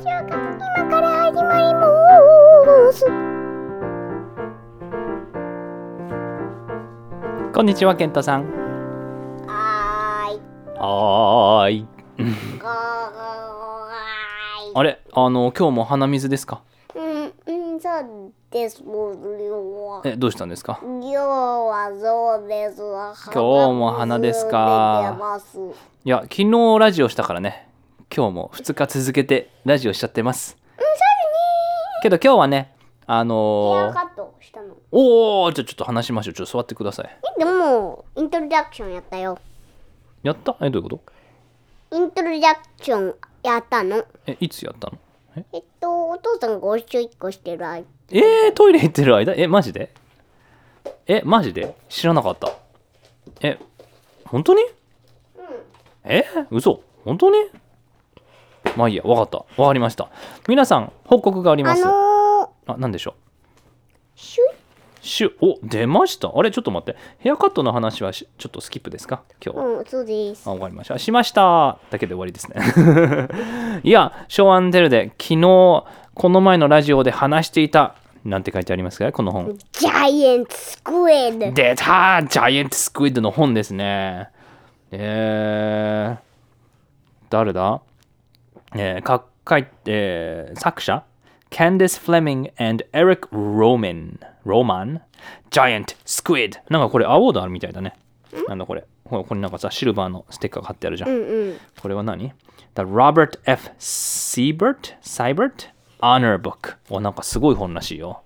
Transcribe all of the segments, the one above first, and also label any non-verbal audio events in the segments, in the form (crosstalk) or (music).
ジオが今から始まります。こんにちは、ケントさん。はーい。はーい。はあれ、あの、今日も鼻水ですか？うんうんそうです。よえ、どうしたんですか？今日はそうです。今日も鼻ですか？いや、昨日ラジオしたからね、今日も2日続けてラジオしちゃってます。けど今日はね、あヘアのー、カットしたの。おー、じゃあちょっと話しましょう。ちょっと座ってください。えでもイントロダクションやったよ。やった？え、どういうこと？イントロダクションやったの。え、いつやったの？え？えっとお父さんがおしょいっこしてる間。えー、トイレ行ってる間？え、マジで？え、マジで？知らなかった。え、本当に？え？嘘？本当に？まあいいや、わかった。わかりました。皆さん、報告がありまあす。のあ、なんでしょう？ー、シュ？イシュ、お、出ました。あれ、ちょっと待って。ヘアカットの話はしちょっとスキップですか？今日は。うんそうですあ、わかりました。しました。だけで終わりですね。(laughs) いや、ショーアンテルで昨日、この前のラジオで話していた、なんて書いてありますか？この本。ジャイアントスクエッド出たジャイアントスクイッドの本ですね。えー、誰だ？えー、か書いて、作者 Candice Fleming and Eric Roman. Roman? Giant Squid. なんかこれアワードあるみたいだね。なんだこれ。ほらこれなんかさ、シルバーのステッカー貼ってあるじゃん。うんうんこれは何 ?The Robert F. Siebert? Siebert? Honor Book. お、なんかすごい本らしいよ。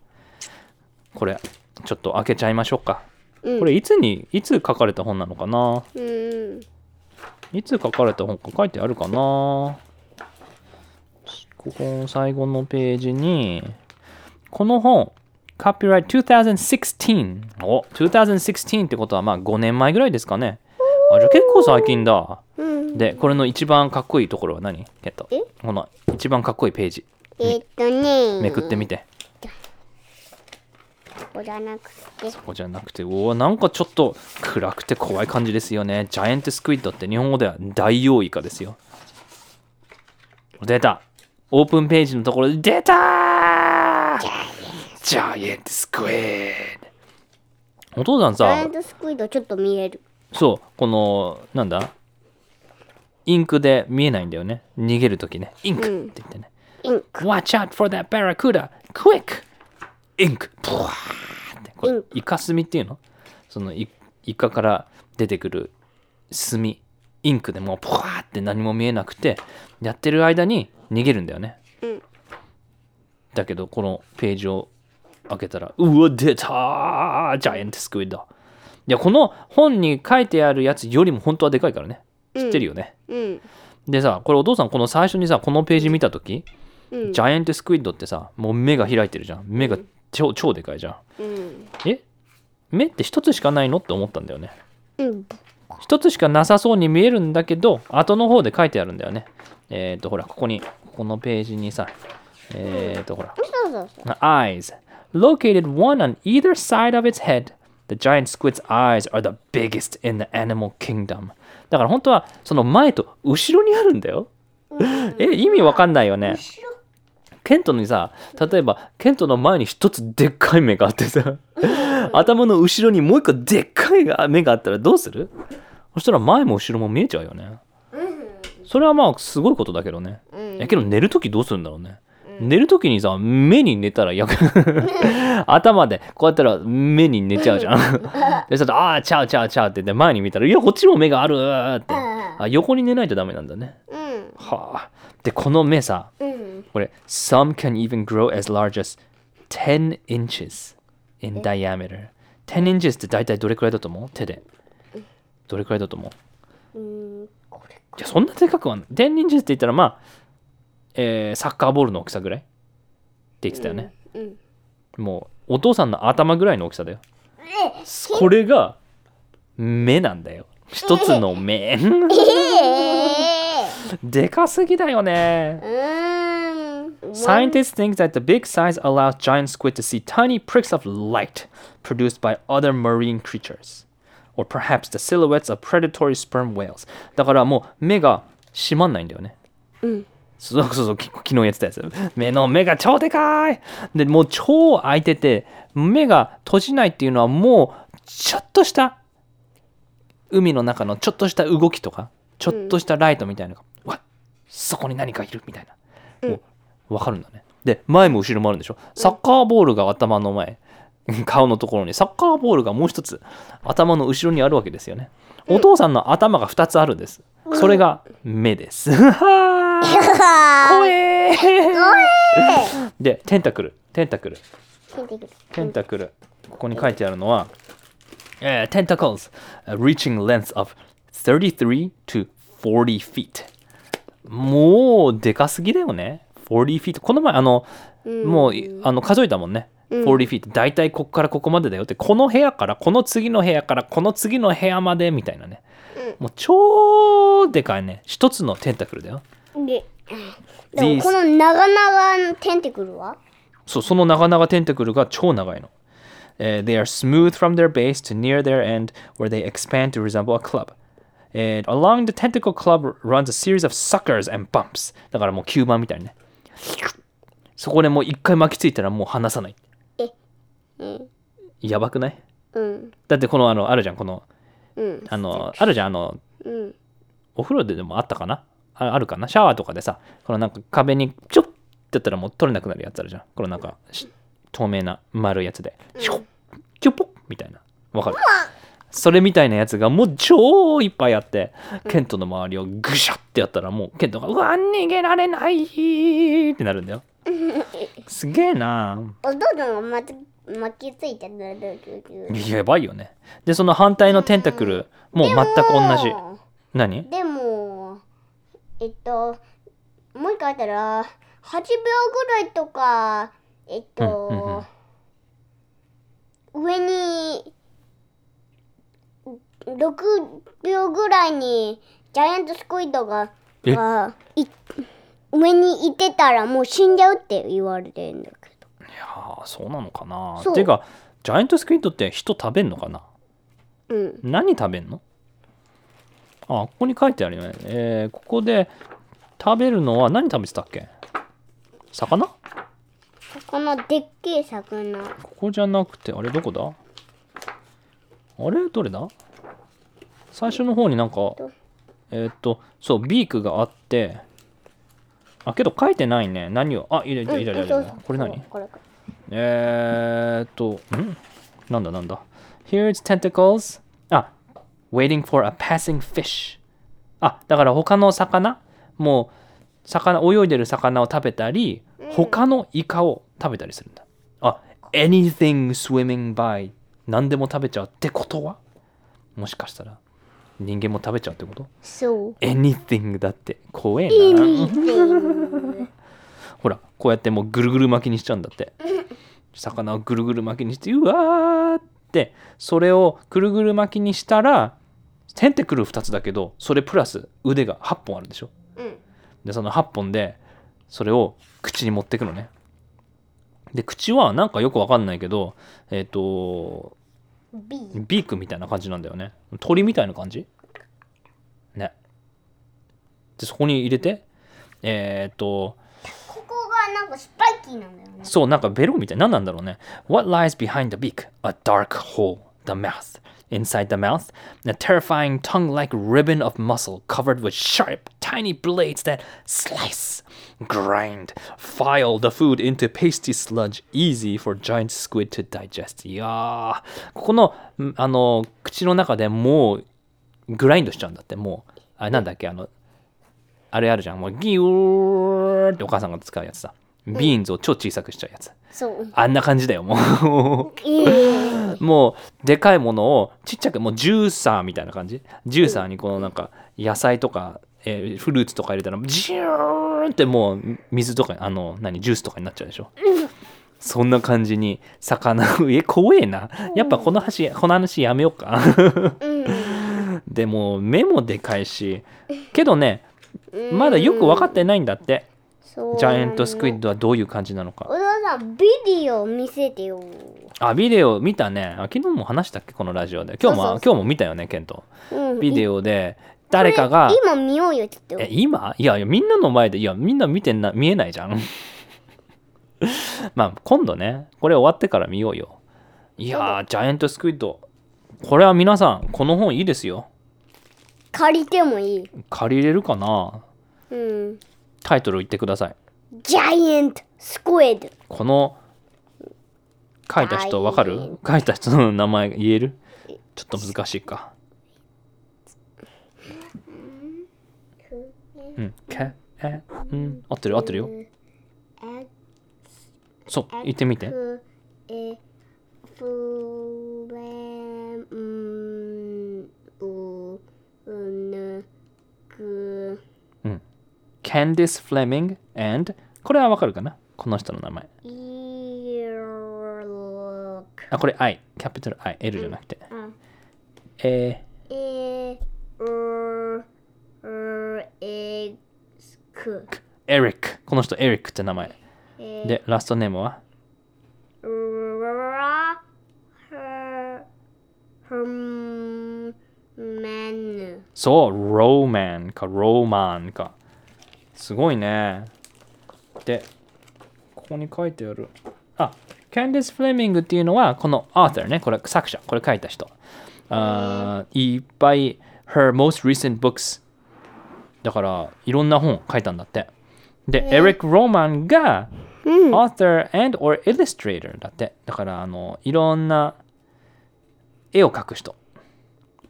これ、ちょっと開けちゃいましょうか。これいつに、いつ書かれた本なのかな？うんいつ書かれた本か書いてあるかな？ここ最後のページに、この本、Copyright 2016。お、2016ってことはまあ5年前ぐらいですかね。あ、じゃあ結構最近だ。うんで、これの一番かっこいいところは何？ケットえ？この一番かっこいいページ。えっとねめくってみて。ここじゃなくてここじゃなくて、おお、なんかちょっと暗くて怖い感じですよね。ジャイアントスクイッドって日本語では大王イカですよ。出たオープンページのところで出たー！ジャイアントスクイッドお父さんさジャイアン、トスクイッドちょっと見える。そう、この、なんだ？インクで見えないんだよね。逃げるときね。インク。って言ってね。インク。Watch out for that barracuda! Quick! インク。プワーって。これインク。イカ墨っていうの？そのイイカから出てくる墨。インクでもうプワーって何も見えなくてやってる間に逃げるんだよね、うん。だけどこのページを開けたらうわ出たージャイアントスクイッド。いやこの本に書いてあるやつよりも本当はでかいからね。知ってるよね、うん。でさこれお父さんこの最初にさこのページ見た時うん。ジャイアントスクイッドってさ、もう目が開いてるじゃん。目が超超でかいじゃん。うん。え？目って一つしかないの？って思ったんだよね。うん。一つしかなさそうに見えるんだけど、後の方で書いてあるんだよね。えっ、ー、と、ほら、ここに、このページにさ、えっ、ー、と、ほら、eyes. Located one on either side of its head. The giant squid's eyes are the biggest in the animal kingdom. だから本当はその前と後ろにあるんだよ。え、意味わかんないよね。ケントにさ、例えば、ケントの前に一つでっかい目があってさ、頭の後ろにもう一個でっかい目があったらどうする？そしたら前も後ろも見えちゃうよね。それはまあすごいことだけどね。えけど寝るときどうするんだろうね。寝るときにさ、目に寝たらや (laughs) 頭でこうやったら目に寝ちゃうじゃん。(laughs) で、ちょっと、ああ、ちゃうちゃうちゃうって言って前に見たら、いや、こっちも目があるーって。あ、横に寝ないとダメなんだね。うんはあ。で、この目さ、うんこれ、some can even grow as large as 10 inches in diameter。10 inches って大体どれくらいだと思う？手で。どれくらいだと思う？いや、そんなでかくはない。10 inches って言ったら、まあ、えーサッカーボールの大きさぐらいって言ってたよね。うんもう、お父さんの頭ぐらいの大きさだよ。これが、目なんだよ。一つの目。えでかすぎだよね。Scientists think that the big size allows giant squid to see tiny pricks of light produced by other marine creatures, or perhaps the silhouettes of predatory sperm whales. だからもう目が閉まんないんだよね。そうそうそうき昨日やってたやつ。目の目が超でかい。でもう超開いてて目が閉じないっていうのはもうちょっとした海の中のちょっとした動きとかちょっとしたライトみたいなのが、わそこに何かいるみたいな、もう分かるんだね。で前も後ろもあるんでしょ。サッカーボールが頭の前 (laughs) 顔のところにサッカーボールがもう一つ頭の後ろにあるわけですよね。お父さんの頭が2つあるんです。それが目です。怖えー。でテンタクル。テンタクル。テンタクル。ここに書いてあるのは、えー tentacles uh, reaching length of 33 to 40 feet もうでかすぎだよね。40 feet この前あの、もういあの数えたもんね40 feet 大体ここからここまでだよってこの部屋からこの次の部屋からこの次の部屋までみたいなね、もう超でかいね一つのテンタクルだよで、でもこの長々のテンテクルはそう、その長々テンタクルが超長いの。えー they are smooth from their base to near their end, where they expand to resemble a club. And along the tentacle club runs a series of suckers and bumps. だからもう吸盤みたいにね。そこでもう一回巻きついたらもう離さない。うん。やばくない？うん。だってこのあの、あるじゃん、この、うん。あの、あるじゃん、あの、うん。お風呂ででもあったかな？ああるかな？シャワーとかでさ、このなんか壁にちょっってやったらもう取れなくなるやつあるじゃん。このなんかし透明な丸いやつで、シュッキュッポッみたいな。わかる？それみたいなやつがもう超いっぱいあって、ケントの周りをグシャってやったらもうケントが、うわ、逃げられないってなるんだよ。(laughs) すげえなお父さんがまた巻きついてる。やばいよね。で、その反対のテンタクル、もう全く同じ。何？でも、えっと、もう一回あったら、8秒ぐらいとか、えっと、うんうん上に、6秒ぐらいに、ジャイアントスクイッドが、え？がい上にいてたらもう死んじゃうって言われてるんだけど。いやーそうなのかな。そう。ていうか、ジャイアントスクイッドって人食べんのかな？うん。何食べんの？あ、ここに書いてあるよね。えーここで食べるのは何食べてたっけ？魚？ここのでっけえ魚。こじゃなくて、あれどこだ？あれ？どれだ？最初の方になんか、えーっと、そう、ビークがあって、あ、けど書いてないね。何を、あ、いるいるいるいれ何？これこれえーっと、ん？なんだなんだ ?Here's tentacles. あ、waiting for a passing fish. あ、だから他の魚？もう、魚、泳いでる魚を食べたり、他のイカを食べたりするんだ。あ、anything swimming by. 何でも食べちゃうってことは？もしかしたら人間も食べちゃうってこと？そう。?anything だって怖えな。ほら、こうやってもうぐるぐる巻きにしちゃうんだって。魚をぐるぐる巻きにして、うわーって、それをぐるぐる巻きにしたら、テンテクル2つだけど、それプラス腕が8本あるでしょ？うん。で、その8本で、それを口に持ってくのね。で、口はなんかよくわかんないけど、えっ、と、ビークみたいな感じなんだよね。鳥みたいな感じね。で、そこに入れて、えっ、と、ここがなんかスパイキーなんだよね。そう、なんかベロみたい。何なんだろうね。What lies behind the beak? A dark hole. The mouth. Inside the mouth, a terrifying tongue like ribbon of muscle covered with sharp, tiny blades that slice, grind, file the food into pasty sludge, easy for giant squid to digest. いやー、ここの、んあの、口の中でもう、グラインドしちゃうんだって、もう、あれなんだっけ、あの、あれあるじゃん。もうギューってお母さんが使うやつさ。ビーンズを超小さくしちゃうやつ。そう。あんな感じだよ、もええう。(laughs) (laughs) もう、でかいものをちっちゃく、もうジューサーみたいな感じ。ジューサーにこのなんか、野菜とか、えーフルーツとか入れたら、ジューンってもう、水とか、あの、何、ジュースとかになっちゃうでしょ？(laughs) そんな感じに、魚、え、怖えな。やっぱこの話、この話やめようか。うん。でも、目もでかいし、けどね、まだよく分かってないんだって。ジャイアントスクイッドはどういう感じなのかお。父さん、ビデオ見せてよ。あ、ビデオ見たね。あ昨日も話したっけ？このラジオで。今日も今日も見たよね、ケント。うん。ビデオで、誰かが今見ようよって言ってえ今？いやいやみんなの前でいやみんな見てんな見えないじゃん。(laughs) まあ今度ねこれ終わってから見ようよ。いやージャイアントスクイッド。これは皆さんこの本いいですよ。借りてもいい。借りれるかな？うん。タイトル言ってください。ジャイアントスクエッド。この書いた人わかる？書いた人の名前言える？ちょっと難しいかうん。かえうん。合ってる合ってるよ。そう言ってみて。フエフレンブヌク Candice Fleming and これはわかるかな？この人の名前。あこれ I キャピタル I L じゃなくて。うん。えエクー、エリックこの人エリックって名前えでラストネームは？そう、ローマンか、ローマンか。すごいね。で、ここに書いてある。あ、キャンディス・フレミングっていうのは、この author ね、これ作者、これ書いた人。あーいっぱい、her most recent books。だから、いろんな本書いたんだって。で、エリック・ローマンが、author and or illustrator だって。だから、あの、いろんな絵を描く人。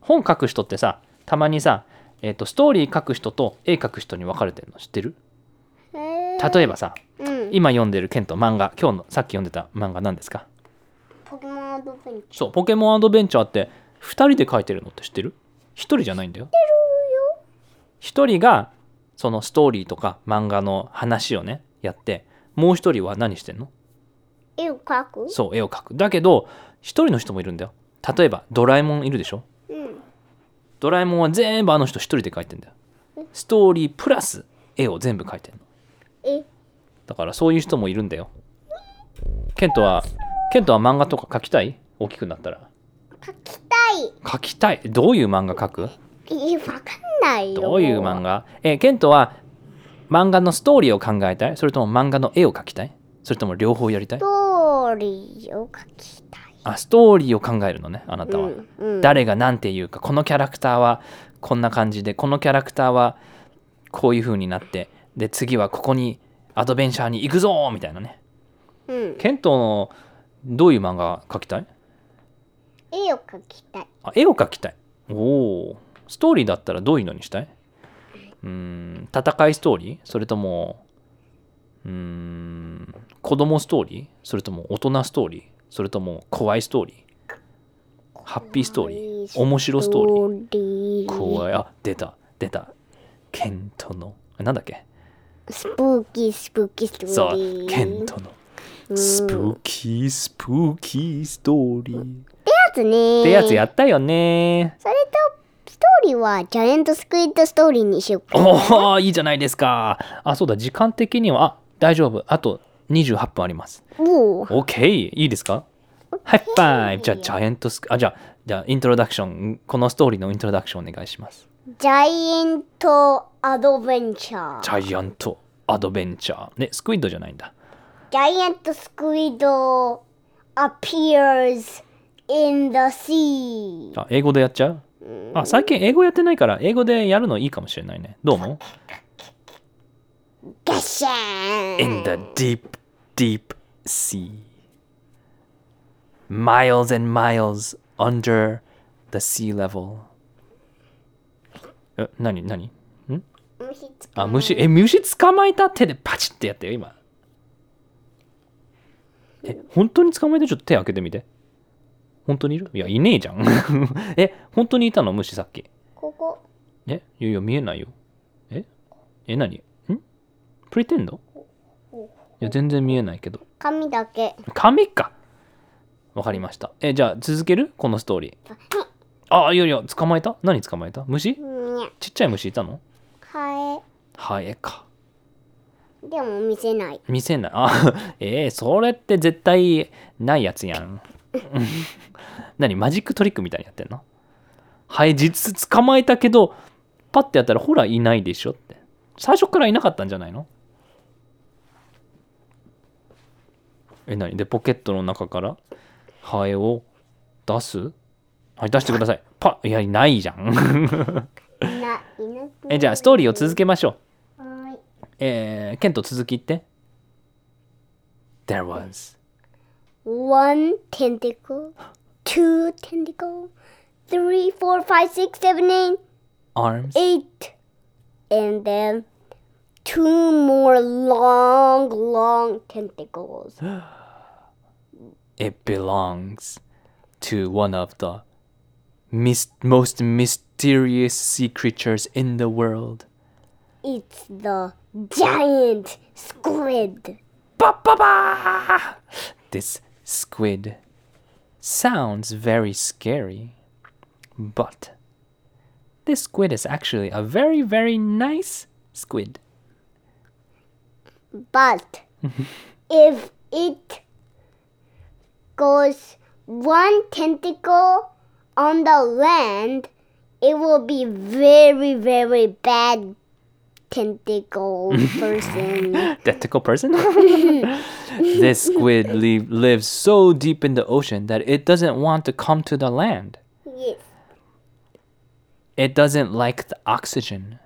本書く人ってさたまにさ、えー、とストーリー書く人と絵描く人に分かれてるの知ってる？え例えばさうん今読んでるケント漫画今日のさっき読んでた漫画何ですか？ポケモンアドベンチそうポケモンアドベンチャーって2人で書いてるのって知ってる ?1 人じゃないんだよ。1人がそのストーリーとか漫画の話をねやってもう1人は何してんの？絵を描く？そう絵を描く。だけど1人の人もいるんだよ。例えばドラえもんいるでしょ？うんドラえもんは全部あの人1人で描いてんだよ。ストーリープラス絵を全部描いてんの。え？だからそういう人もいるんだよ。ケントは、ケントは漫画とか描きたい？大きくなったら。描きたい描きたい。どういう漫画描く？えわかんないよ。どういう漫画？え、ケントは漫画のストーリーを考えたい？それとも漫画の絵を描きたい？それとも両方やりたい？ストーリーを描きたい。あ、ストーリーを考えるのね、あなたは。うんうん。誰が何て言うか、このキャラクターはこんな感じで、このキャラクターはこういう風になって、で、次はここにアドベンチャーに行くぞみたいなね。うん。ケントのどういう漫画描きたい？絵を描きたい。あ絵を描きたい。おお。ストーリーだったらどういうのにしたい？うーん、戦いストーリー？それとも、うーん、子供ストーリー？それとも大人ストーリー？それとも怖いストーリー？ハッピーストーリー？面白ストーリー？怖い。あ、出た、出た。ケントの、あなんだっけ？スプーキースプーキーストそーリー。う、ケントの。スプーキー、スプーキーストーリー。っやつねてやつやったよね。それとストーリーはジャイアントスクイッドストーリーにしようかおおいいじゃないですか。あ、そうだ、時間的には、あ、大丈夫。あと28分あります。おお OK、いいですか？ハイファイブじゃあ、ジャイアントスク、あ、じゃあ、じゃあ、イントロダクション、このストーリーのイントロダクションお願いします。ジャイアントアドベンチャージャイアントアドベンチャー。ね、スクイッドじゃないんだ。ジャイアントスクイッド appears in the sea あ、英語でやっちゃう？あ、最近英語やってないから、英語でやるのいいかもしれないね。どう思う？ガシャーン In the deep, deep sea. Miles and miles under the sea level. え、なになにあ、虫、え、虫捕まえた手でパチってやってよ、今。え、本当に捕まえてちょっと手開けてみて。本当にいる？いや、いねえじゃん。(laughs) え、本当にいたの？虫さっき。ここ。え？いやいや、見えないよ。え？え、何？ん？プリテンド？いや、全然見えないけど。紙だけ。紙か。わかりました。え、じゃあ続ける？このストーリー。あ、いやいや、捕まえた？何捕まえた？虫？ちっちゃい虫いたの？ハハエか。エでも見せない。見せない。あ、(laughs) えー、それって絶対ないやつやん。(laughs) 何マジックトリックみたいにやってんの？ハエ実捕まえたけど、パッてやったらほらいないでしょって。最初からいなかったんじゃないの？え何？でポケットの中からハエを出す？はい出してください。パッいやいないじゃん。えじゃあストーリーを続けましょう。はーい。えー、ケント続き言って。There was One tentacle, two tentacle, three, four, five, six, seven, eight, arms eight, and then two more long, long tentacles. (gasps) it belongs to one of the mis- most mysterious sea creatures in the world. It's the giant squid. Ba, ba, ba! This squid sounds very scary, but this squid is actually a very, very nice squid. But (laughs) if it goes one tentacle on the land, it will be very, very bad tentacle (laughs) person. Tentacle person? (laughs) (laughs) this squid li- lives so deep in the ocean that it doesn't want to come to the land. yes. It doesn't like the oxygen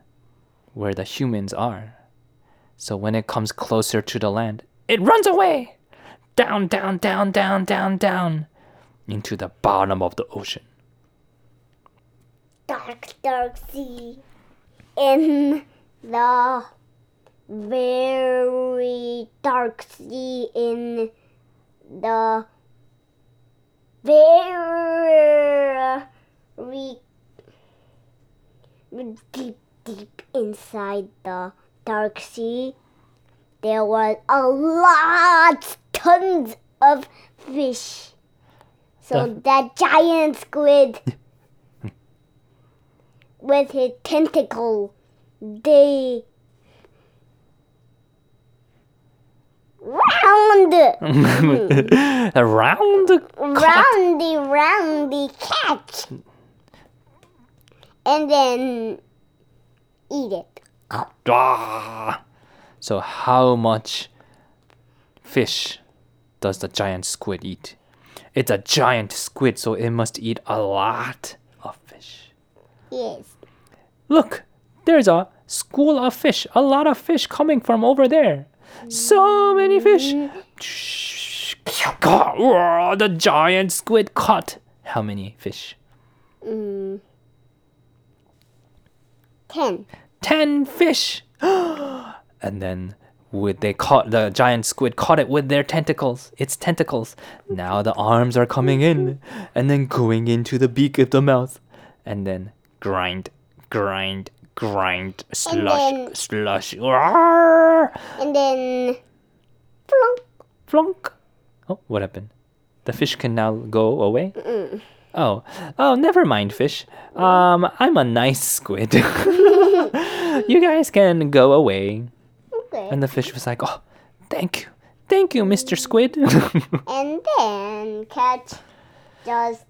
where the humans are. So when it comes closer to the land, it runs away. Down, down, down, down, down, down into the bottom of the ocean. Dark, dark sea. In the very dark sea in the very deep, deep inside the dark sea, there was a lot, tons of fish. So The- that giant squid (laughs) with his tentacle, they round, (laughs) Around the roundy, roundy catch, and then eat it. Ah. So how much fish does the giant squid eat? It's a giant squid, so it must eat a lot of fish. Yes. Look, there's a school of fish, a lot of fish coming from over there. So many fish. The giant squid caught how many fish? Mm. Ten. 10 fish. (gasps) and then with they caught the giant squid caught it with their tentacles. Its tentacles. Now the arms are coming in and then going into the beak of the mouth and then grind, grind, grind, slush, then- slush. Roar! And then plunk. Flunk. Oh, what happened? The fish can now go away? Oh, oh, never mind, fish. Um, I'm a nice squid. (laughs) you guys can go away. Okay. And the fish was like, oh, thank you. Thank you, Mr. Squid. (laughs) and then catch just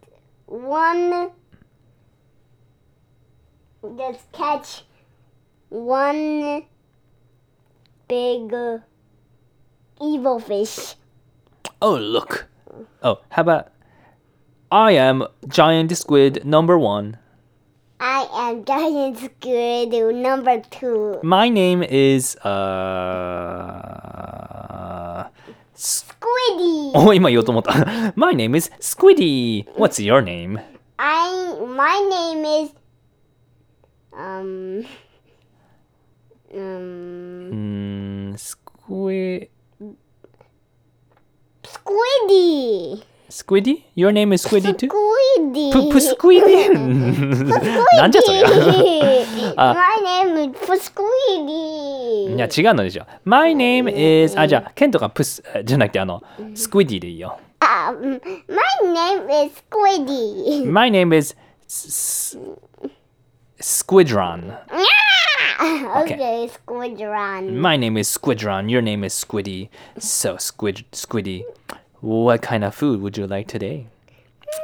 one just catch one big uh, evil fish oh, look. Oh, how about I am giant squid number one. i am giant squid number two My name is, uh. squiddy お今言おうと思った。My name is Squiddy. What's your name? i my name is um um Mm, Squid. squiddy Squiddy? Your name is Squiddy too? squiddy P- p- Squiddy? なんじゃそりゃ。My name is Squiddy. いや違うのでしょ。My name is あじゃあケントがプスじゃなくてあのスクイディでいいよ。Um, my name is Squiddy. My name is Squidron. okay, Squidron. My name is Squidron. Your name is Squiddy. So Squid Squiddy. What kind of food would you like today?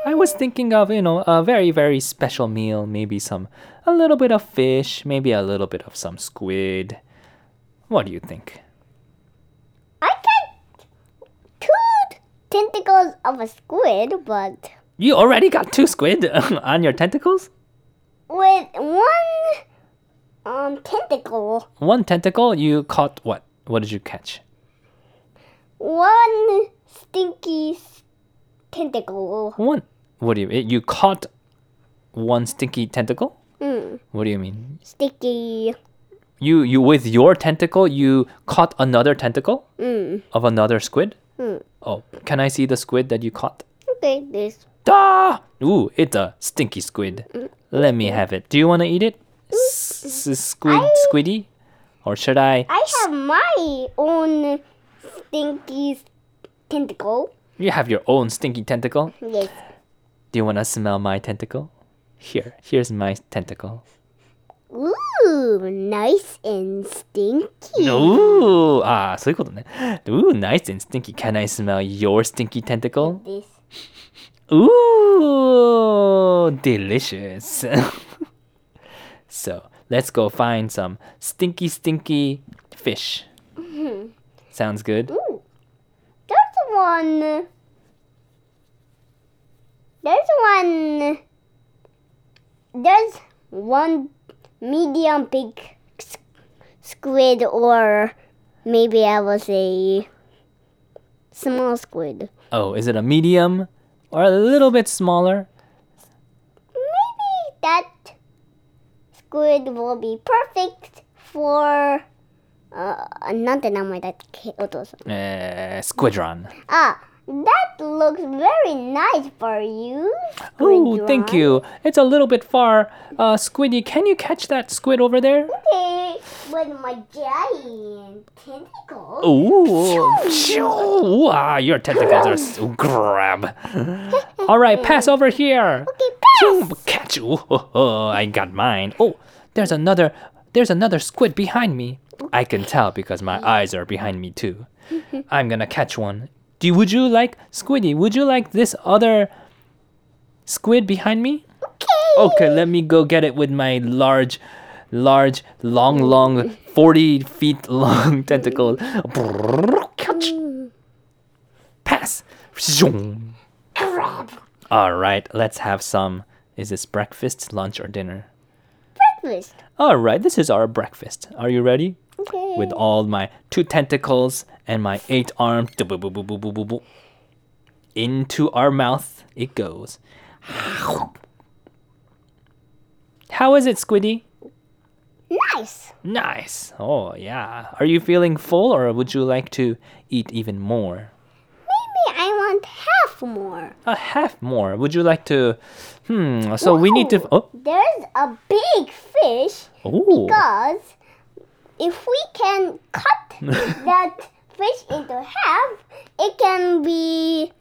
I was thinking of, you know, a very, very special meal. Maybe some, a little bit of fish, maybe a little bit of some squid. What do you think? I got two tentacles of a squid, but You already got two squid (laughs) on your tentacles? With one um tentacle, One tentacle, you caught what? What did you catch? one stinky tentacle. One. What do you You caught one stinky tentacle? Mm, What do you mean? sticky. You you with your tentacle you caught another tentacle Mm. of another squid? Mm. Oh, can I see the squid that you caught? Okay, this. Ah! Ooh, it's a stinky squid. Let me have it. Do you want to eat it? S- s- squid, squiddy? Or should I? I have my own stinky s- tentacle. You have your own stinky tentacle. Yes. Do you want to smell my tentacle? Here, here's my tentacle. Ooh, nice and stinky. Ooh, ah, そういうことね。Ooh, nice and stinky. Can I smell your stinky tentacle? This. Ooh, delicious. (laughs) so let's go find some stinky, stinky fish. Mm-hmm. Sounds good. Ooh, there's one. There's one. There's one medium big squid, or maybe I will say small squid. Oh, is it a medium or a little bit smaller? Maybe that squid will be perfect for. Uh, なんて名前だっけお父さん Uh, squidron. Ah, that looks very nice for you. Oh, thank you. It's a little bit far. Uh, Squiddy, can you catch that squid over there? Okay, with my giant tentacles. Ooh, ah, your tentacles are so grab. (laughs) All right, pass over here. Okay, pass. Catch you. Oh, oh, I got mine. Oh, there's another. There's another squid behind me. I can tell because my eyes are behind me too. (laughs) I'm gonna catch one. Do would you like Squiddy? Would you like this other squid behind me? Okay. Okay, let me go get it with my large, large, long, long, 40 feet long (laughs) tentacle. Catch. Pass. Zoom. Grab. All right, let's have some. Is this breakfast, lunch, or dinner? Breakfast. All right, this is our breakfast. Are you ready? Okay. With all my two tentacles and my eight arms. Into our mouth it goes. How is it, Squiddy? nice. Nice. Oh, yeah. Are you feeling full or would you like to eat even more? Maybe I want half more. A half more. Would you like to? Hmm. So we need to. Oh. There's a big fish Ooh. because if we can cut (laughs) that fish into half, it can be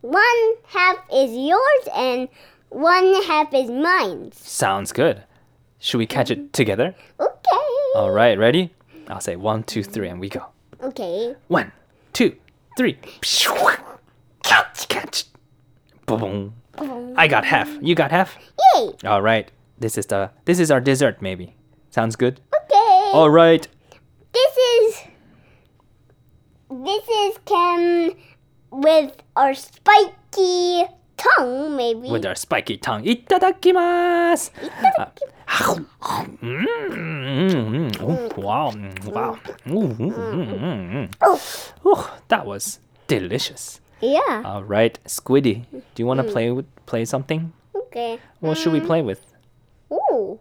one half is yours and one half is mine. Sounds good. Should we catch it mm-hmm. together? Okay. All right. Ready? I'll say one, two, three, and we go. Okay. One, two, three. Catch, catch. Boom. I got half. You got half. Yay. All right. This is the. This is our dessert. Maybe. Sounds good. All right. This is this is Ken with our spiky tongue, maybe. With our spiky tongue. Itadakimasu! Itadakimasu. Uh, wow, mm, wow. Oh, that was delicious. Yeah. All right, Squiddy, do you want to play with, play something? Okay. What should we play with? Ooh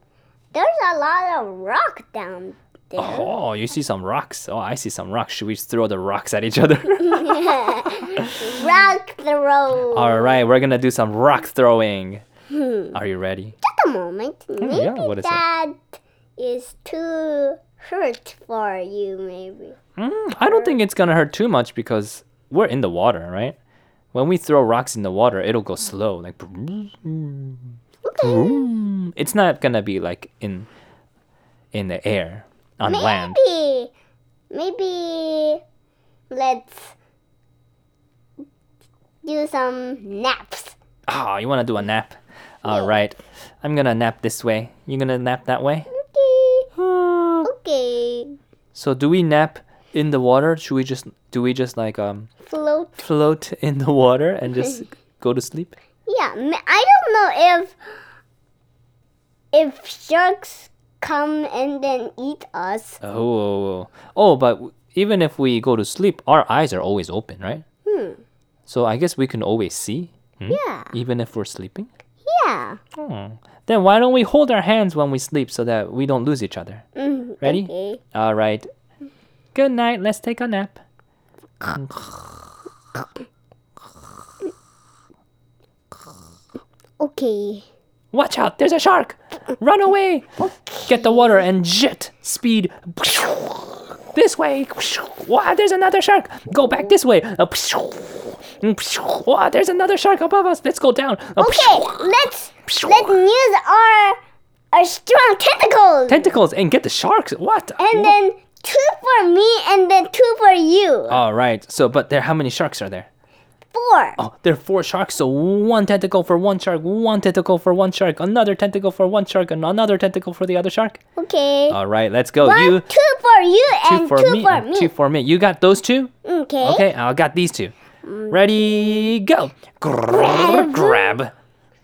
there's a lot of rock down there. Oh, you see some rocks. Oh, I see some rocks. Should we throw the rocks at each other? (laughs) (laughs) Rock throw. All right, we're gonna do some rock throwing. Are you ready? Just a moment. Maybe yeah, what is it? that is too hurt for you. Maybe. Mm, I don't think it's gonna hurt too much because we're in the water, right? When we throw rocks in the water, it'll go slow, like. It's not gonna be like in in the air on land. Maybe. Maybe. Let's do some naps. Ah, you want to do a nap? All right. I'm gonna nap this way. You gonna nap that way? Okay. Ah. Okay. So do we nap in the water? Should we just do we just like um Float. float in the water and just (laughs) go to sleep? Yeah. I don't know if if sharks come and then eat us. Oh, oh, but even if we go to sleep, our eyes are always open, right? Hmm. So I guess we can always see, hmm? Yeah. even if we're sleeping. Yeah. Hmm. Then why don't we hold our hands when we sleep so that we don't lose each other? Mm, Ready? Okay. All right. Good night. Let's take a nap. Okay. Watch out! There's a shark! Run away! Get the water and jet speed. This way. Wow, there's another shark. Go back this way. Uh, wow, there's another shark above us. Let's go down. Uh, okay. Let's let's use our our strong tentacles. Tentacles and get the sharks. What? and then two for me and then two for you. All right. So, but there, how many sharks are there? Four. Oh, there are four sharks. So one tentacle for one shark, one tentacle for one shark, another tentacle for one shark, and another tentacle for the other shark. Okay. All right, let's go. One, Uh, you two for you two and for two me, for me. two for me. You got those two? okay. Okay, I got these two. Ready, go. Grab. Grab.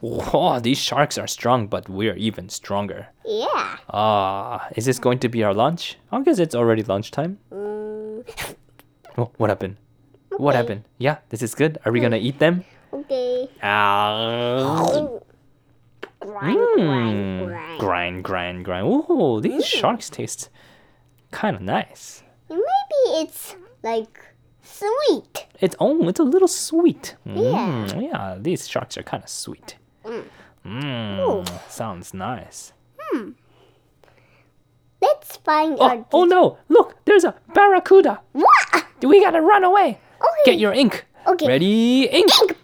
Oh, these sharks are strong, but we're even stronger. Yeah. Ah, is this going to be our lunch? I guess it's already lunchtime. Mm, Oh, what happened? What happened? Yeah, this is good. Are we gonna eat them? okay. Ah. Grind, grind, grind. Grind, grind, grind. Ooh, these sharks taste kind of nice. Maybe it's like sweet. It's oh, it's a little sweet. Yeah. Mm, yeah, these sharks are kind of sweet. Mm. Mm, sounds nice. Hmm. Let's find Oh, our. oh no! Look, there's a barracuda. What? We gotta run away. Okay. Get your ink. Okay. Ready? Ink. ink.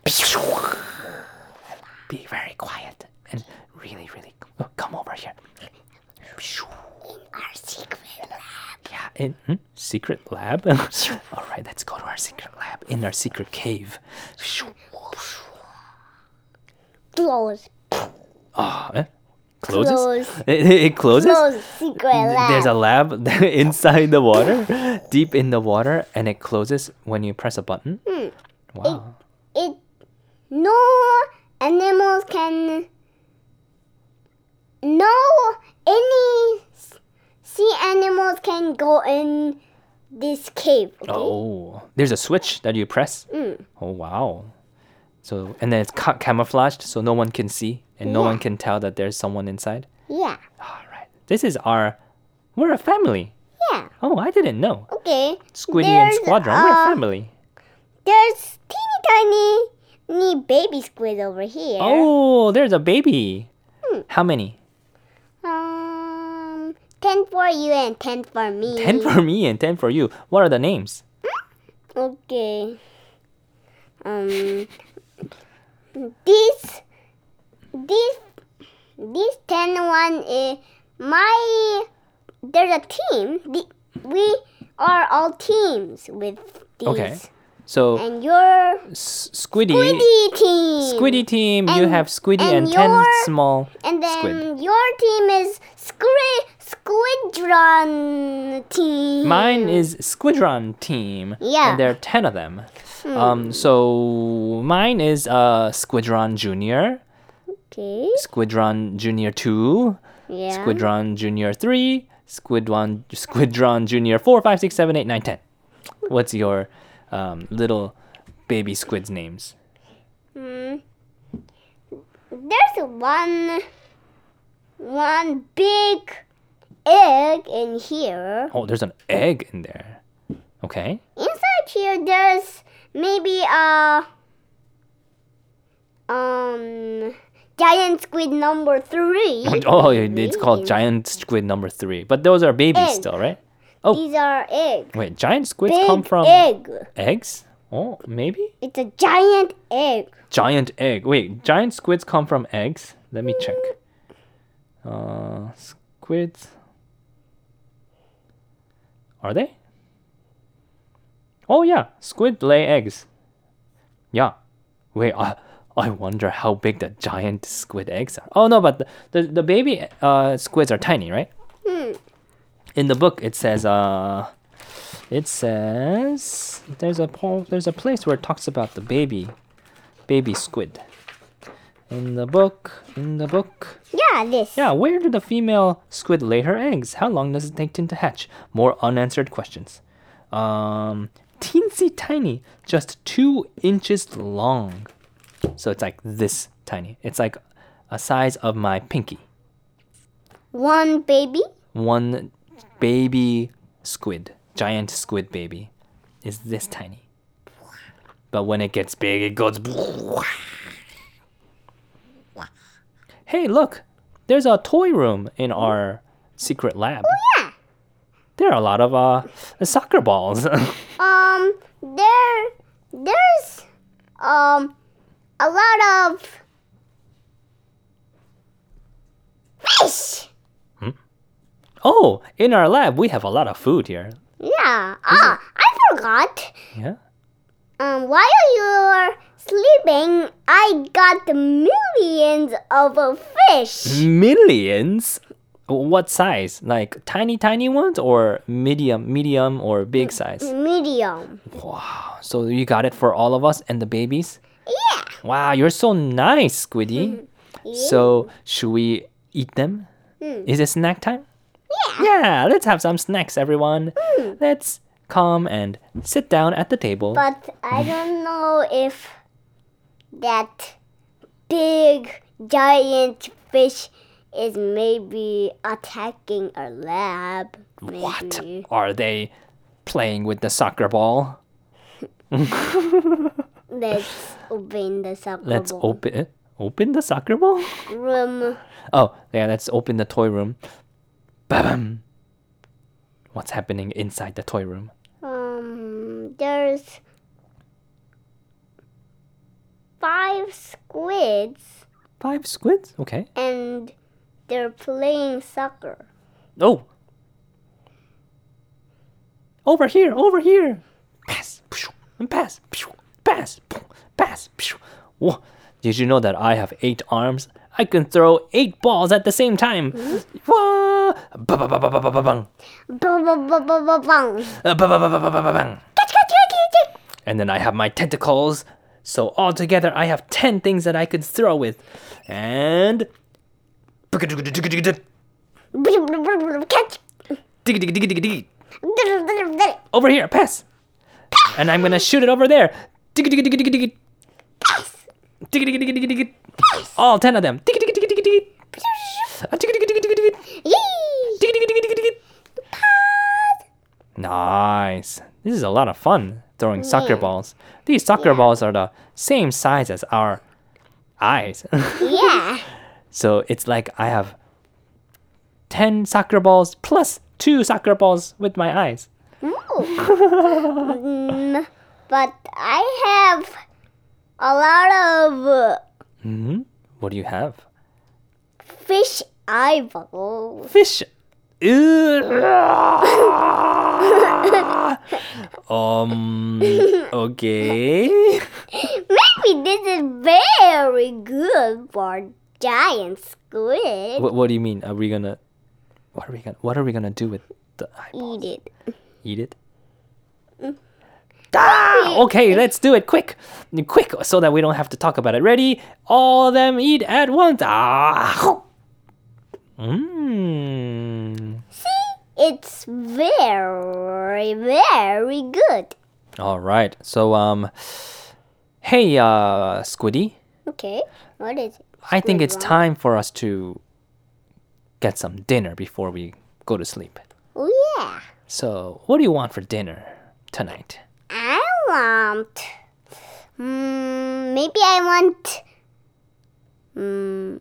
Be very quiet and really, really. Oh, come over here. Our secret lab. Yeah, in hmm? secret lab. (laughs) All right, let's go to our secret lab in our secret cave. Close. Oh, eh? Closes. Close. (laughs) It, it closes. Close secret lab. There's a lab (laughs) inside the water, deep in the water, and it closes when you press a button. Hmm. Wow. it no animals can no any sea animals can go in this cave okay? Oh, there's a switch that you press. Mm. Oh wow. So and then it's ca- camouflaged, so no one can see, and no Yeah. one can tell that there's someone inside. yeah All right. This is our. We're a family. yeah Oh, I didn't know. okay Squiddy and There's, Squadron. We're a uh, family. there's teeny tiny tiny baby squid over here Oh, there's a baby. Hmm. How many? um 10 for you and 10 for me 10 for me and 10 for you. What are the names? Okay. Um. This. This. This ten one is my. There's a team. The, we are all teams with these. Okay. So, And your Squiddy. Squiddy team. Squiddy team, you And- have Squiddy and, and 10 your- small. And then Squid. your team is Squid Squidron team. Mine is Squidron team. Yeah. And there are 10 of them. Um, so mine is uh, Squidron Junior, Okay. Squidron Junior 2, Yeah. Squidron Junior 3, Squidron, Squidron Junior 4, 5, 6, 7, 8, 9, 10. What's your um, little baby squid's names? Hmm. There's one one big egg in here. Oh, there's an egg in there. Okay. Inside here there's maybe a um giant squid number three. (laughs) Oh, it's called giant squid number three. But those are babies Egg. still, right? Oh, These are eggs. wait, giant squids Big come from egg. eggs? Oh, maybe? It's a giant egg. Giant egg. Wait, giant squids come from eggs? Let me check. Uh, squids. Are they? Oh, yeah. Squid lay eggs. Yeah. Wait, uh, I wonder how big the giant squid eggs are. Oh no, but the the, the baby uh, squids are tiny, right? Hmm. In the book, it says uh, it says there's a there's a place where it talks about the baby baby squid. In the book, in the book. Yeah, this. Yeah, where do the female squid lay her eggs? How long does it take them to hatch? More unanswered questions. Um, teensy tiny, just two inches long. So it's like this tiny. It's like a size of my pinky. One baby. One baby squid, giant squid baby, is this tiny. But when it gets big, it goes. (laughs) Hey, look! There's a toy room in our secret lab. Oh, Yeah. There are a lot of uh soccer balls. (laughs) Um, there, there's um a lot of fish. oh, in our lab we have a lot of food here. Yeah. Ah, I forgot. Yeah. Um, while you were sleeping, I got millions of fish. Millions. What size? Like tiny, tiny ones, or medium, medium, or big size? Medium. Wow. So you got it for all of us and the babies. Yeah. Wow, you're so nice, Squiddy. (laughs) So should we eat them? Hmm. Is it snack time? Yeah. Yeah, let's have some snacks, everyone. Hmm. Let's come and sit down at the table. But I (laughs) don't know if that big giant fish is maybe attacking our lab. Maybe. what are they playing with the soccer ball? (laughs) Let's open the soccer ball. Let's ball open open the soccer ball. room. Oh, yeah, let's open the toy room. Bam. What's happening inside the toy room? Um, there's five squids Five squids. Okay. and they're playing soccer. Oh. Over here, over here. Pass, and pass, pass, pass. Whoa. Did you know that I have eight arms? I can throw eight balls at the same time. Whoa. Uh. And then I have my tentacles. So altogether, I have 10 things that I could throw with. And. Catch. Over here, pass. And I'm gonna shoot it over there. Pass. All 10 of them. Yee. Nice. This is a lot of fun throwing soccer balls. These soccer balls are the same size as our eyes. Yeah. So it's like I have 10 soccer balls plus 2 soccer balls with my eyes. Mm, but I have a lot of uh, hmm What do you have? fish eyeballs. Fish. (laughs) um. Okay. (laughs) Maybe this is very good for giant squid. What, what do you mean? Are we gonna? What are we gonna? What are we gonna do with the eyeball? Eat it. Eat it? Ah, okay, let's do it quick, quick, so that we don't have to talk about it. Ready? All of them eat at once. Ah. Mmm. See, it's very, very good. All right. So um, hey, uh, Squiddy. Okay, what is it? I think it's time for us to get some dinner before we go to sleep. Oh yeah, So, what do you want for dinner tonight? I want. Mm, maybe I want. Mm,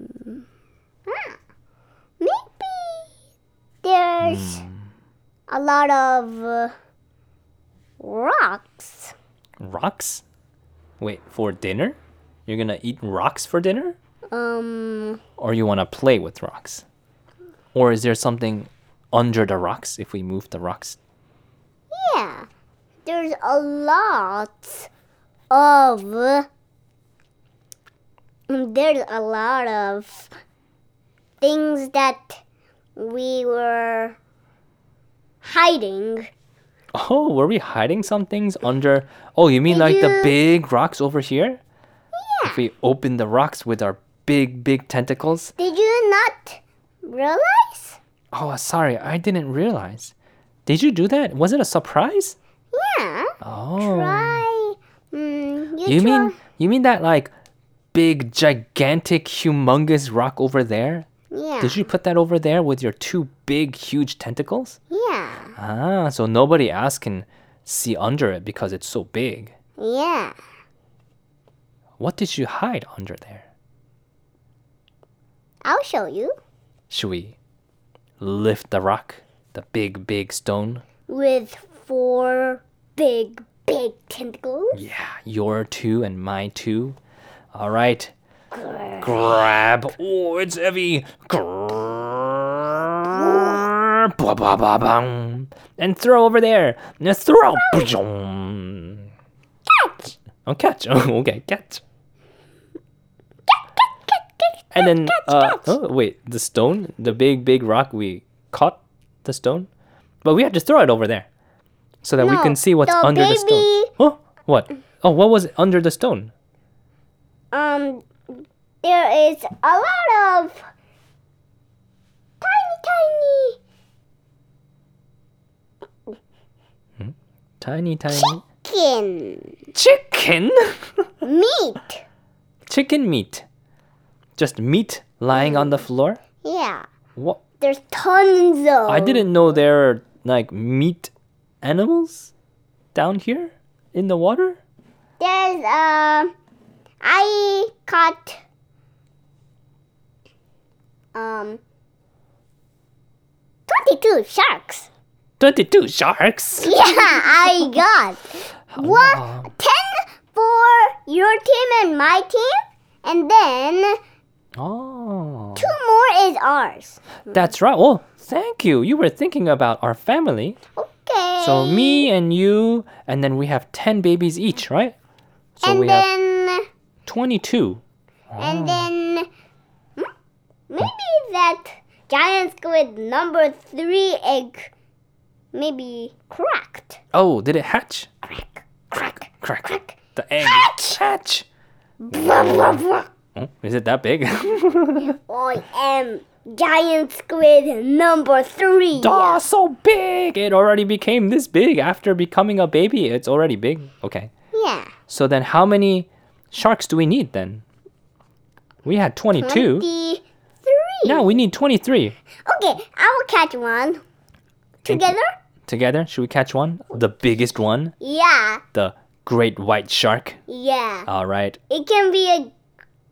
mm, ah, maybe there's a lot of uh, rocks. Rocks? Wait, for dinner? You're gonna eat rocks for dinner? Um, Or you wanna play with rocks? Or is there something under the rocks if we move the rocks? yeah, there's a lot of there's a lot of things that we were hiding. Oh, were we hiding some things under? Oh, you mean like the big rocks over here? If we open the rocks with our big, big tentacles? Did you not realize? Oh, sorry, I didn't realize. Did you do that? Was it a surprise? Yeah. Oh. Try. Mm, you You try. mean you mean that like big, gigantic, humongous rock over there? Yeah. Did you put that over there with your two big, huge tentacles? Yeah. Ah, so nobody else can see under it because it's so big. Yeah. What did you hide under there? I'll show you. Should we lift the rock, the big, big stone? With four big, big tentacles. Yeah, your two and my two. All right. Grab. Oh, it's heavy. Grab. Ba, ba, ba, bang. And throw over there. And throw. Boom. Catch! Oh, catch. Oh, okay, catch. And then, uh, oh, wait, the stone, the big, big rock, we caught the stone, but we had to throw it over there so that we can see what's the under the stone. Oh, what? Oh, what was under the stone? Um, there is a lot of tiny, Tiny, tiny tiny (laughs) chicken. Chicken? (laughs) meat. chicken meat. Just meat lying on the floor. Yeah. What? There's tons of. I didn't know there are like meat animals down here in the water. There's uh, I caught um twenty-two sharks. 22 sharks. Yeah, I got one ten for your team and my team, and then Oh, two more is ours. that's right. Oh, thank you. You were thinking about our family. Okay. So me and you, and then we have 10 babies each, right? So and we have then 22. and then hmm, maybe that giant squid number three egg maybe cracked. Oh, did it hatch? Crack, crack, Crack. crack. The egg. Hatch! Hatch. Blah, blah, blah. Oh, is it that big? (laughs) I am giant squid number three. Oh, so big! It already became this big after becoming a baby. It's already big. Okay. Yeah. So then how many sharks do we need then? We had 22. Twenty-three. Now we need 23. Okay, I will catch one. Together? Together, should we catch one? The biggest one? Yeah. The great white shark? Yeah. All right. It can be a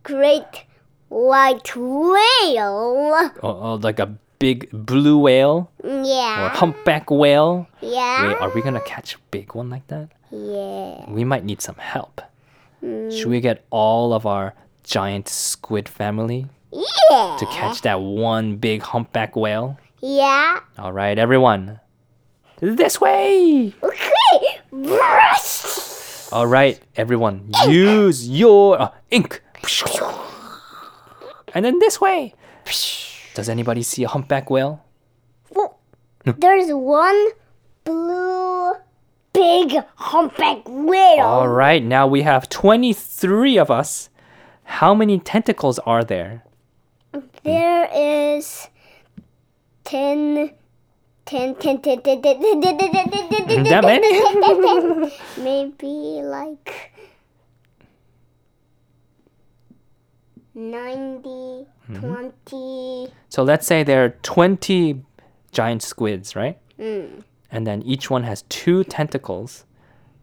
great white whale. Oh, oh, like a big blue whale Yeah. or humpback whale. Yeah. Wait, are we gonna catch a big one like that? Yeah. We might need some help. Mm. Should we get all of our giant squid family Yeah. to catch that one big humpback whale? Yeah. All right, everyone. This way! Okay. Brush. All right, everyone, use your uh, ink. And then this way. Does anybody see a humpback whale? Well, There's one blue big humpback whale. All right, now we have 23 of us. How many tentacles are there? There is 10, 10, 10, 10, 10, 10, 10, 10, 10, 10, 10, 10, 10, That many? Maybe like 90, 20. So let's say there are 20 giant squids, right? Mm. And then each one has two tentacles.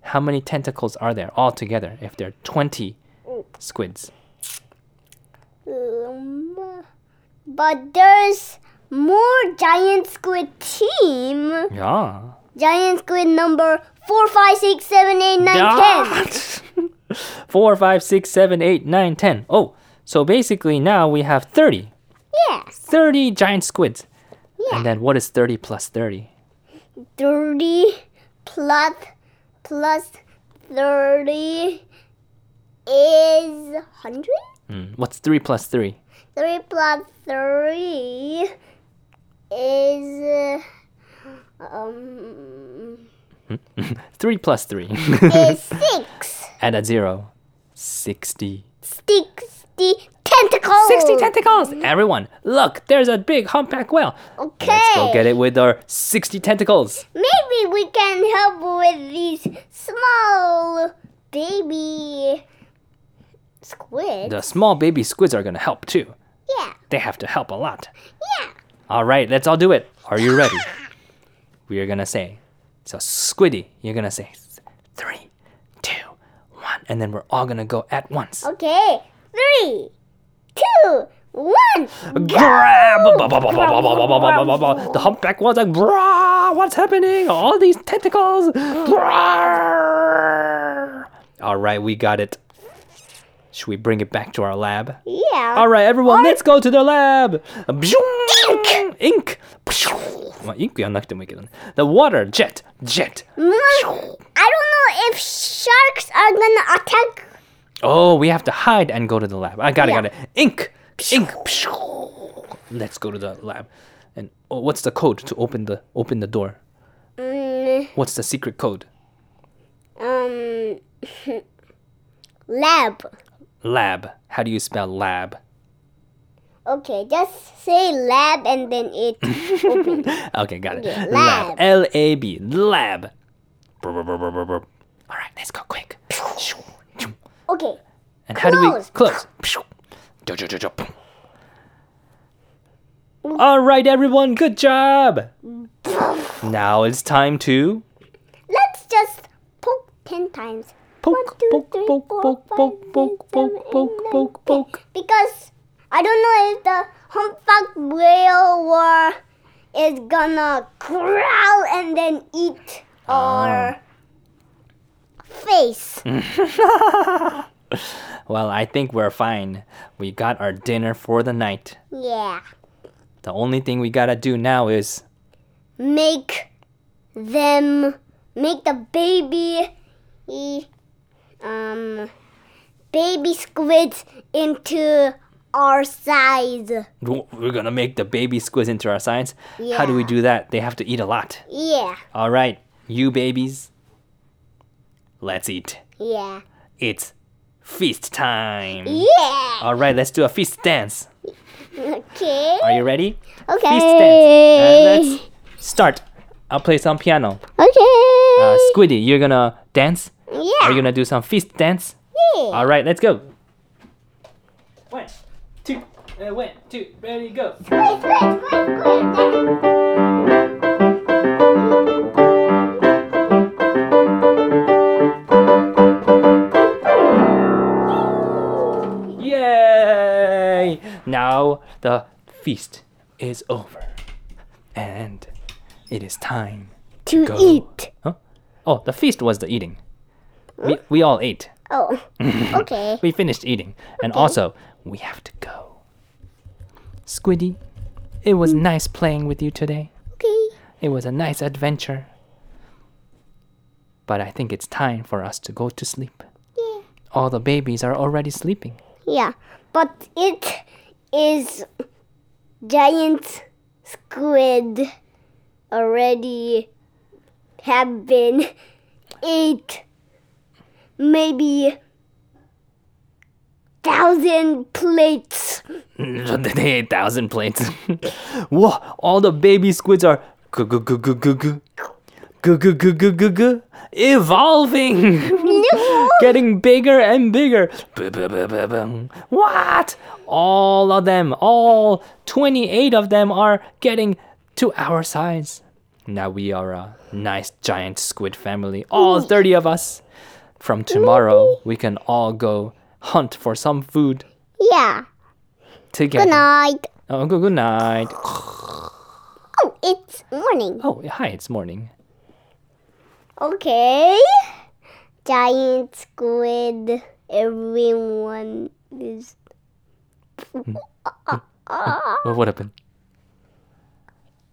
How many tentacles are there all together if there are 20 squids? Um, but there's more giant squid team. Yeah. Giant squid number 4, 5, 6, 7, 8, 9, 10. (laughs) Four, five, six, seven, eight, nine, ten. Oh, so basically now we have 30. Yes. 30 giant squids. Yeah. And then what is 30 plus 30? 30 plus plus 30 is 100? Hmm, What's three plus three? Three plus three is uh, um (laughs) three plus three. is (laughs) six. Add a zero. Sixty. Sixty tentacles. 60 tentacles! Everyone, look, there's a big humpback whale. Okay. Let's go get it with our 60 tentacles. Maybe we can help with these small baby squids. The small baby squids are gonna help too. Yeah. They have to help a lot. Yeah. All right, let's all do it. Are you ready? we are gonna say, so Squiddy, you're gonna say three, two, one, and then we're all gonna go at once. Okay. Three, two, one. Grab! The humpback was like, brah, what's happening? All these tentacles. Brah. All right, we got it. Should we bring it back to our lab? Yeah. All right, everyone, or... let's go to the lab. Ink. Ink. 막 잉크 연락되면 있거든. The water jet, jet. Mm, I don't know if sharks are gonna attack. Oh, we have to hide and go to the lab. I got it, yeah. got it. Ink, ink. Let's go to the lab. And oh, what's the code to open the open the door? Mm. What's the secret code? Um, (laughs) lab. Lab. How do you spell lab? Okay, just say lab and then it (laughs) opens. Okay, got it. Okay, Lab. L A B. Lab. Brr, brr, brr, brr, brr, brr. All right, let's go quick. Okay. And how do we Close. close? All right, everyone, good job. Now it's time to Let's just poke ten times. Poke, poke, poke, poke, poke, poke, poke, poke, poke, poke. Because I don't know if the humpback whale war is gonna growl and then eat ah. our face. (laughs) Well, I think we're fine. We got our dinner for the night. Yeah. The only thing we gotta do now is Make them make the baby um baby squids into our size. we're gonna make the baby squids into our size. Yeah. How do we do that? They have to eat a lot. Yeah. All right, you babies, let's eat. Yeah. It's feast time. Yeah. All right, let's do a feast dance. Okay. Are you ready? Okay. Feast dance. Uh, let's start. I'll play some piano. Okay. Uh, Squiddy, you're gonna dance. Yeah. Are you gonna do some feast dance? Yeah. All right, let's go. One, two, uh, one, two, ready, go. Squid, squid, squid, squid. Yay! Now the feast is over, and it is time To go. eat. Huh? Oh, the feast was the eating. We, we all ate. Oh. (laughs) okay. We finished eating. And also, we have to go. Squiddy, it was hmm. nice playing with you today. Okay. It was a nice adventure. But I think it's time for us to go to sleep. Yeah. All the babies are already sleeping. Yeah. But it is giant squid already have been ate maybe thousand plates. Eight thousand plates. Whoa! All the baby squids are evolving, getting bigger and bigger. What? All of them, all twenty-eight of them are getting to our size. Now we are a nice giant squid family, all thirty of us. From tomorrow, we can all go hunt for some food Yeah. together. Good night. Oh, good, good night. Oh, it's morning. Oh, hi, it's morning. Okay. Giant squid. Everyone is. Hmm. (laughs) Well, what happened?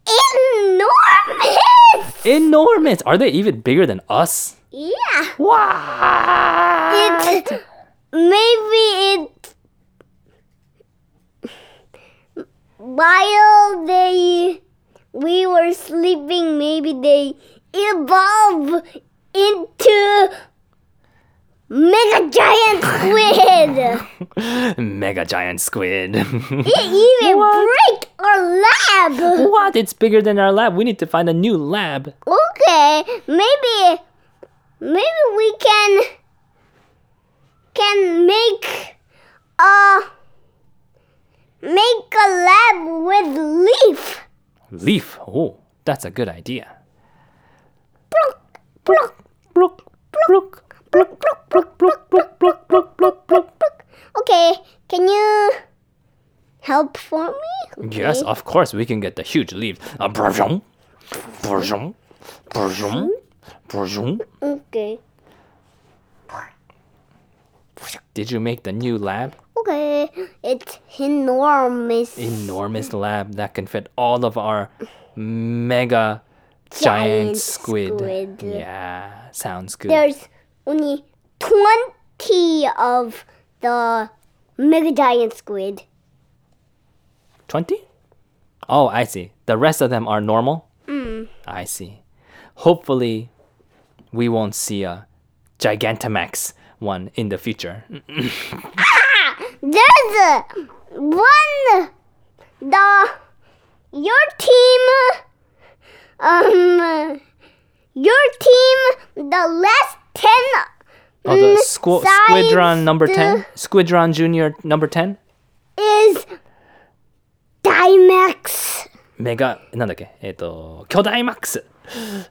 Enormous! Enormous! Are they even bigger than us? Yeah. What? It maybe it while they we were sleeping, maybe they evolve into mega giant squid. (laughs) Mega giant squid. it even (laughs) break our lab. what? It's bigger than our lab. We need to find a new lab. Okay, maybe maybe we can can make a make a lab with leaf. Leaf. Oh, that's a good idea. Pluck, pluck, Blook, blook, blook, blook, blook, blook, blook, blook, blook, blook, blook. pluck. Okay, can you help for me? Yes, of course we can get the huge leaf. Uh, brajong. Okay. Did you make the new lab? Okay, it's enormous. Enormous lab that can fit all of our mega giant, Giant squid. squid. Yeah, sounds good. There's only 20 of the mega giant squid. 20? Oh, I see. The rest of them are normal? Mm. I see. Hopefully, we won't see a Gigantamax one in the future. There's a one the your team um your team the last 10 Oh, the mm, squ- sides Squidron number 10? the- Squidron Junior number 10? is Dimax メガ、なんだっけえっ、と、巨大マックス。 (gasps)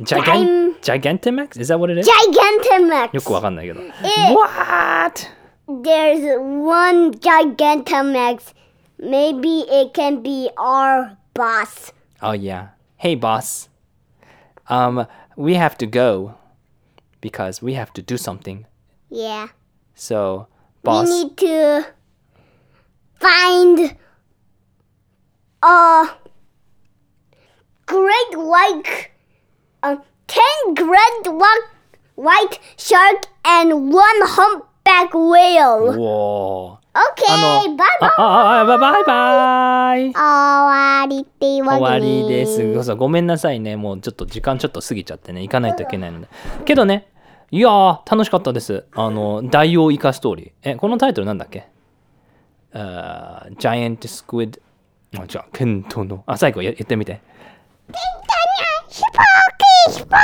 ジャガン、ジャガンテマックス Is that what it is? よ Gigantamax くわかんないけど。え What? There's one Gigantamax maybe it can be our boss Oh yeah. Hey boss. Um, we have to go because we have to do something. yeah So, boss. We need to find a great white, uh, ten great white, white shark and one humpback whale. Whoa. Okay, あの、bye あ bye. ああバイバイバイ終わりっていうわ終わりです。ごめんなさいね。もうちょっと時間ちょっと過ぎちゃってね、行かないといけないので。けどね、いやー、楽しかったです。あの、大王イカストーリー。え、このタイトルなんだっけ？ジャイアントスクイッド。あ、じゃあ、ケントの。あ、最後や言ってみて。ヒポーキヒポー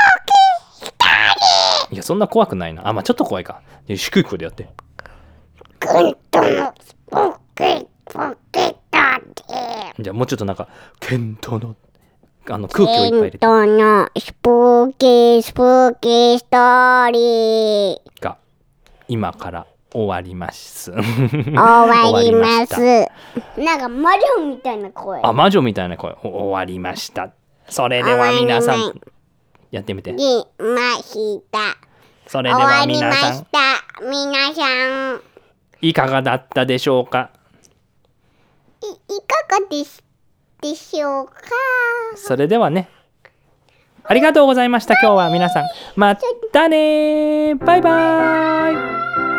キいや、そんな怖くないな。あ、まあちょっと怖いか。で低い声でやって。じゃあ、もうちょっとなんか、ケントの、あの、空気をいっぱい入れて。トのスプーキースプーキーストーリーが、今から終わります。終 (laughs) 終わります。なんか魔女みたいな声。あ、魔女みたいな声。お終わりました。それでは皆さん、やってみて。りました。それでは終わりま皆さんし、た。皆さん、いかがだったでしょうか？いいかがですでしょうか？それではね、ありがとうございました。今日は皆さん、またねー。バイバーイ